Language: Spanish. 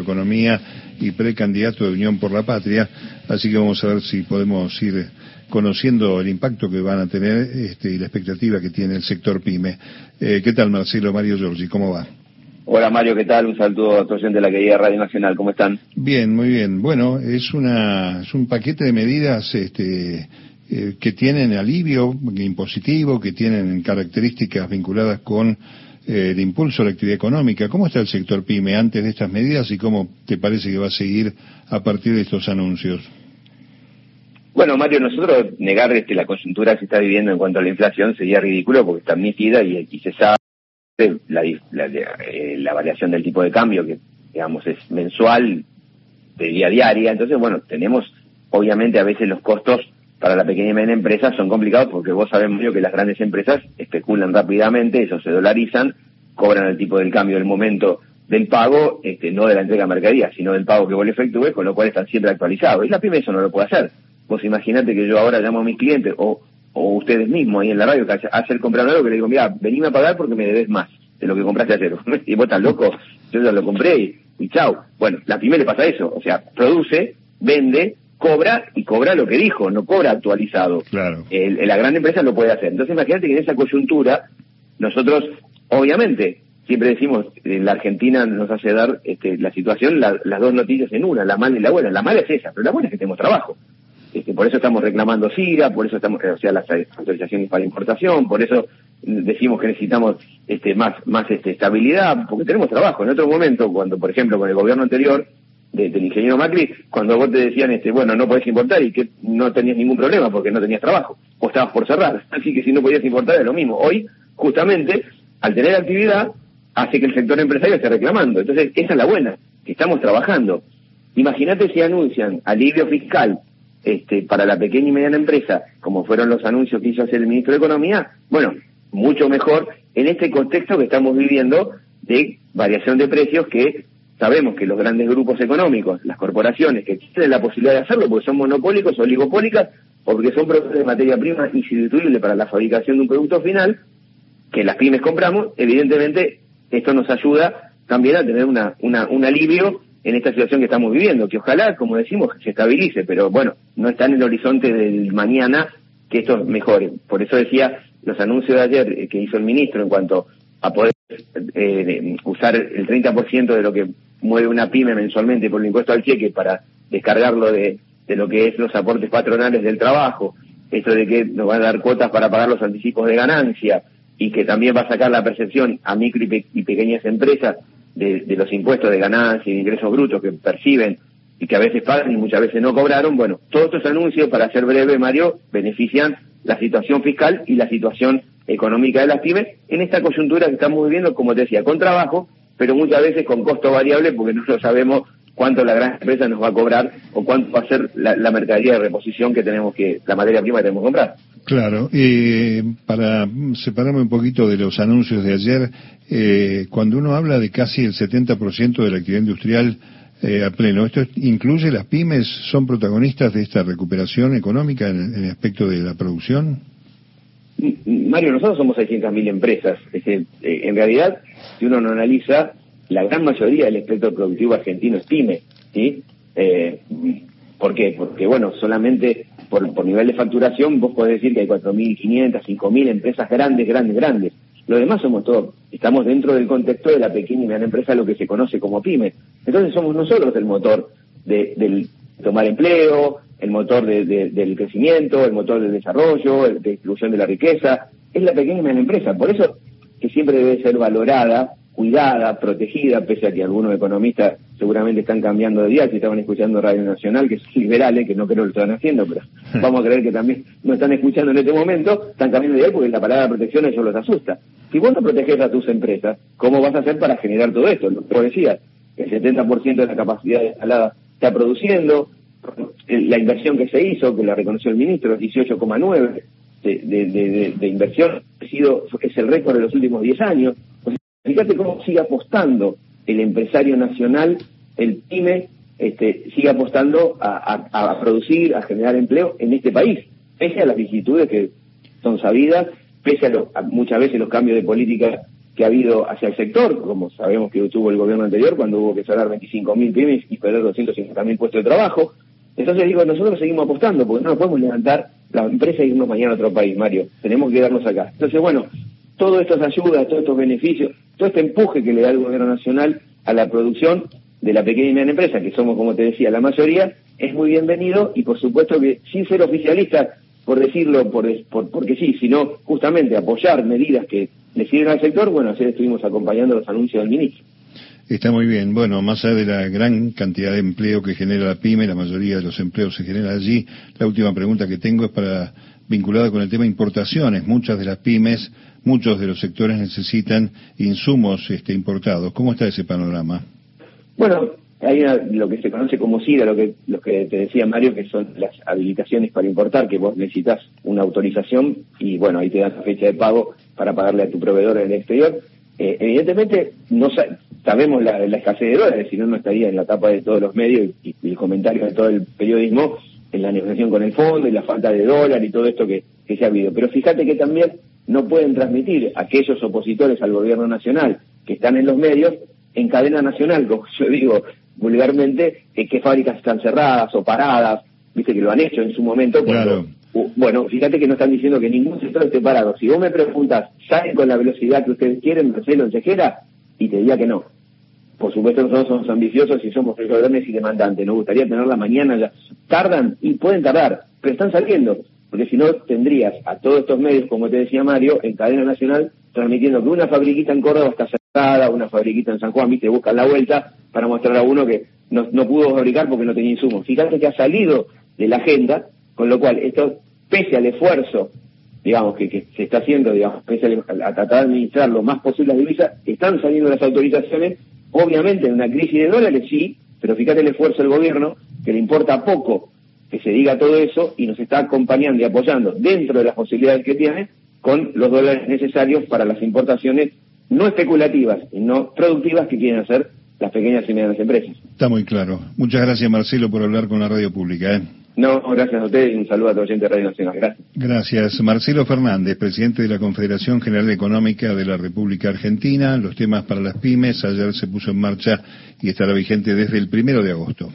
Economía y precandidato de Unión por la Patria, así que vamos a ver si podemos ir conociendo el impacto que van a tener este, y la expectativa que tiene el sector PYME. Eh, ¿Qué tal, Marcelo Mario Giorgi? ¿Cómo va? Hola Mario, ¿qué tal? Un saludo a todos de la querida Radio Nacional, ¿cómo están? Bien, muy bien. Bueno, es, una, es un paquete de medidas este, eh, que tienen alivio impositivo, que tienen características vinculadas con eh, el impulso a la actividad económica. ¿Cómo está el sector PYME antes de estas medidas y cómo te parece que va a seguir a partir de estos anuncios? Bueno, Mario, nosotros negar este, la coyuntura que se está viviendo en cuanto a la inflación sería ridículo porque está admitida y, se sabe la, eh, la, variación del tipo de cambio que, digamos, es mensual, de día a diaria. Entonces, bueno, tenemos obviamente a veces los costos para la pequeña y mediana empresa son complicados porque vos sabés, Mario, que las grandes empresas especulan rápidamente, eso se dolarizan, cobran el tipo del cambio del momento del pago, este, no de la entrega de mercadería, sino del pago que vos le efectúes, con lo cual están siempre actualizados. Y la pyme eso no lo puede hacer. Vos imaginate que yo ahora llamo a mis clientes o, o ustedes mismos ahí en la radio que hace el comprador algo que le digo, mira, venime a pagar porque me debes más de lo que compraste ayer. y vos estás loco, yo ya lo compré y, y chao. Bueno, la pyme le pasa eso, o sea, produce, vende, cobra y cobra lo que dijo, no cobra actualizado. Claro. la gran empresa lo puede hacer. Entonces imagínate que en esa coyuntura nosotros, obviamente, siempre decimos, en la Argentina nos hace dar este, la situación, las dos noticias en una, la mala y la buena. La mala es esa, pero la buena es que tenemos trabajo. Este, por eso estamos reclamando SIGA, por eso estamos, o sea, las autorizaciones para importación, por eso decimos que necesitamos este, más, más este, estabilidad, porque tenemos trabajo. En otro momento, cuando, por ejemplo, con el gobierno anterior, del ingeniero Macri, cuando vos te decían, este, bueno, no podés importar y que no tenías ningún problema porque no tenías trabajo, o estabas por cerrar. Así que si no podías importar es lo mismo. Hoy, justamente, al tener actividad, hace que el sector empresario esté reclamando. Entonces, esa es la buena, que estamos trabajando. Imagínate si anuncian alivio fiscal este, para la pequeña y mediana empresa, como fueron los anuncios que hizo hacer el ministro de Economía, bueno, mucho mejor en este contexto que estamos viviendo de variación de precios que sabemos que los grandes grupos económicos, las corporaciones que tienen la posibilidad de hacerlo porque son monopólicos oligopólicas o porque son productos de materia prima insustituible para la fabricación de un producto final que las pymes compramos, evidentemente esto nos ayuda también a tener una, un alivio en esta situación que estamos viviendo, que ojalá, como decimos, se estabilice, pero bueno, no está en el horizonte del mañana que esto mejore. Por eso decía los anuncios de ayer eh, que hizo el ministro en cuanto a poder eh, usar el 30% de lo que mueve una pyme mensualmente por el impuesto al cheque para descargarlo de, de lo que es los aportes patronales del trabajo, esto de que nos va a dar cuotas para pagar los anticipos de ganancia y que también va a sacar la percepción a micro y, pequeñas empresas de, los impuestos de ganancia y de ingresos brutos que perciben y que a veces pagan y muchas veces no cobraron. Bueno, todos estos anuncios, para ser breve, Mario, benefician la situación fiscal y la situación económica de las pymes en esta coyuntura que estamos viviendo, como te decía, con trabajo, pero muchas veces con costo variable porque nosotros sabemos cuánto la gran empresa nos va a cobrar o cuánto va a ser la, mercadería de reposición que tenemos que, la materia prima que tenemos que comprar. Claro, eh, para separarme un poquito de los anuncios de ayer, eh, cuando uno habla de casi el 70% de la actividad industrial eh, a pleno, ¿esto incluye las pymes? ¿Son protagonistas de esta recuperación económica en, en el aspecto de la producción? Mario, nosotros somos 600.000 empresas. Eh, en realidad, si uno no analiza, la gran mayoría del espectro productivo argentino es pyme. ¿sí? Eh, ¿Por qué? Porque, bueno, solamente por, por nivel de facturación vos podés decir que hay 4.500, 5.000 empresas grandes, grandes, grandes. Lo demás somos todos, estamos dentro del contexto de la pequeña y mediana empresa, lo que se conoce como pyme. Entonces somos nosotros el motor de, del tomar empleo, el motor del crecimiento, el motor del desarrollo, de distribución de la riqueza, es la pequeña y mediana empresa. Por eso que siempre debe ser valorada, cuidada, protegida, pese a que algunos economistas seguramente están cambiando de día, si estaban escuchando Radio Nacional, que son liberales, que no creo que lo están haciendo, pero vamos a creer que también no están escuchando en este momento, están cambiando de día porque la palabra protección a ellos los asusta. Si vos no proteges a tus empresas, ¿cómo vas a hacer para generar todo esto? Lo que decías, el 70% de la capacidad instalada está produciendo, la inversión que se hizo, que la reconoció el ministro, 18,9 de, de, de, inversión, ha sido, es el récord de los últimos 10 años. Fíjate cómo sigue apostando el empresario nacional, el PYME, este, sigue apostando a, producir, a generar empleo en este país, pese a las vicisitudes que son sabidas, pese a, muchas veces los cambios de política que ha habido hacia el sector, como sabemos que tuvo el gobierno anterior, cuando hubo que cerrar 25.000 pymes y perder 250.000 puestos de trabajo. Entonces digo, nosotros seguimos apostando, porque no nos podemos levantar la empresa y irnos mañana a otro país, Mario. Tenemos que quedarnos acá. Entonces, bueno, todas estas ayudas, todos estos beneficios, todo este empuje que le da el gobierno nacional a la producción de la pequeña y mediana empresa, que somos, como te decía, la mayoría, es muy bienvenido y por supuesto que sin ser oficialistas, por decirlo por, porque sí, sino justamente apoyar medidas que le sirven al sector, bueno, ayer estuvimos acompañando los anuncios del ministro. Está muy bien. Bueno, más allá de la gran cantidad de empleo que genera la PYME, la mayoría de los empleos se generan allí, la última pregunta que tengo es para vinculada con el tema importaciones. Muchas de las pymes, muchos de los sectores necesitan insumos este, importados. ¿Cómo está ese panorama? Bueno, hay lo que se conoce como SIDA, lo que, lo que te decía Mario, que son las habilitaciones para importar, que vos necesitas una autorización y bueno, ahí te dan la fecha de pago para pagarle a tu proveedor en el exterior. Eh, evidentemente, no sabemos la, escasez de dólares, si no, no estaría en la tapa de todos los medios y, el comentario de todo el periodismo en la negociación con el fondo y la falta de dólar y todo esto que, que se ha habido. Pero fíjate que también no pueden transmitir aquellos opositores al gobierno nacional que están en los medios en cadena nacional, como yo digo, vulgarmente eh, qué fábricas están cerradas o paradas, viste que lo han hecho en su momento. Cuando, bueno, fíjate que no están diciendo que ningún sector esté parado. Si vos me preguntas, ¿salen con la velocidad que ustedes quieren, Marcelo, en Tejera? Y te diría que no. Por supuesto, nosotros somos ambiciosos y somos grandes y demandantes. Nos gustaría tenerla mañana ya. Tardan y pueden tardar, pero están saliendo. Porque si no, tendrías a todos estos medios, como te decía Mario, en cadena nacional, transmitiendo que una fabriquita en Córdoba está cerrada, una fabriquita en San Juan, viste, buscan la vuelta para mostrar a uno que no, no pudo fabricar porque no tenía insumos. Fíjate que ha salido de la agenda, con lo cual esto, pese al esfuerzo, digamos, que, se está haciendo, digamos, pese a, tratar de administrar lo más posible las divisas, están saliendo las autorizaciones, obviamente en una crisis de dólares sí, pero fíjate el esfuerzo del gobierno, que le importa poco que se diga todo eso y nos está acompañando y apoyando dentro de las posibilidades que tiene con los dólares necesarios para las importaciones no especulativas y no productivas que quieren hacer las pequeñas y medianas empresas. Está muy claro. Muchas gracias, Marcelo, por hablar con la radio pública. ¿eh? No, gracias a ustedes y un saludo a todos oyentes de Radio Nacional. Gracias. Gracias. Marcelo Fernández, presidente de la Confederación General Económica de la República Argentina. Los temas para las pymes ayer se puso en marcha y estará vigente desde el primero de agosto.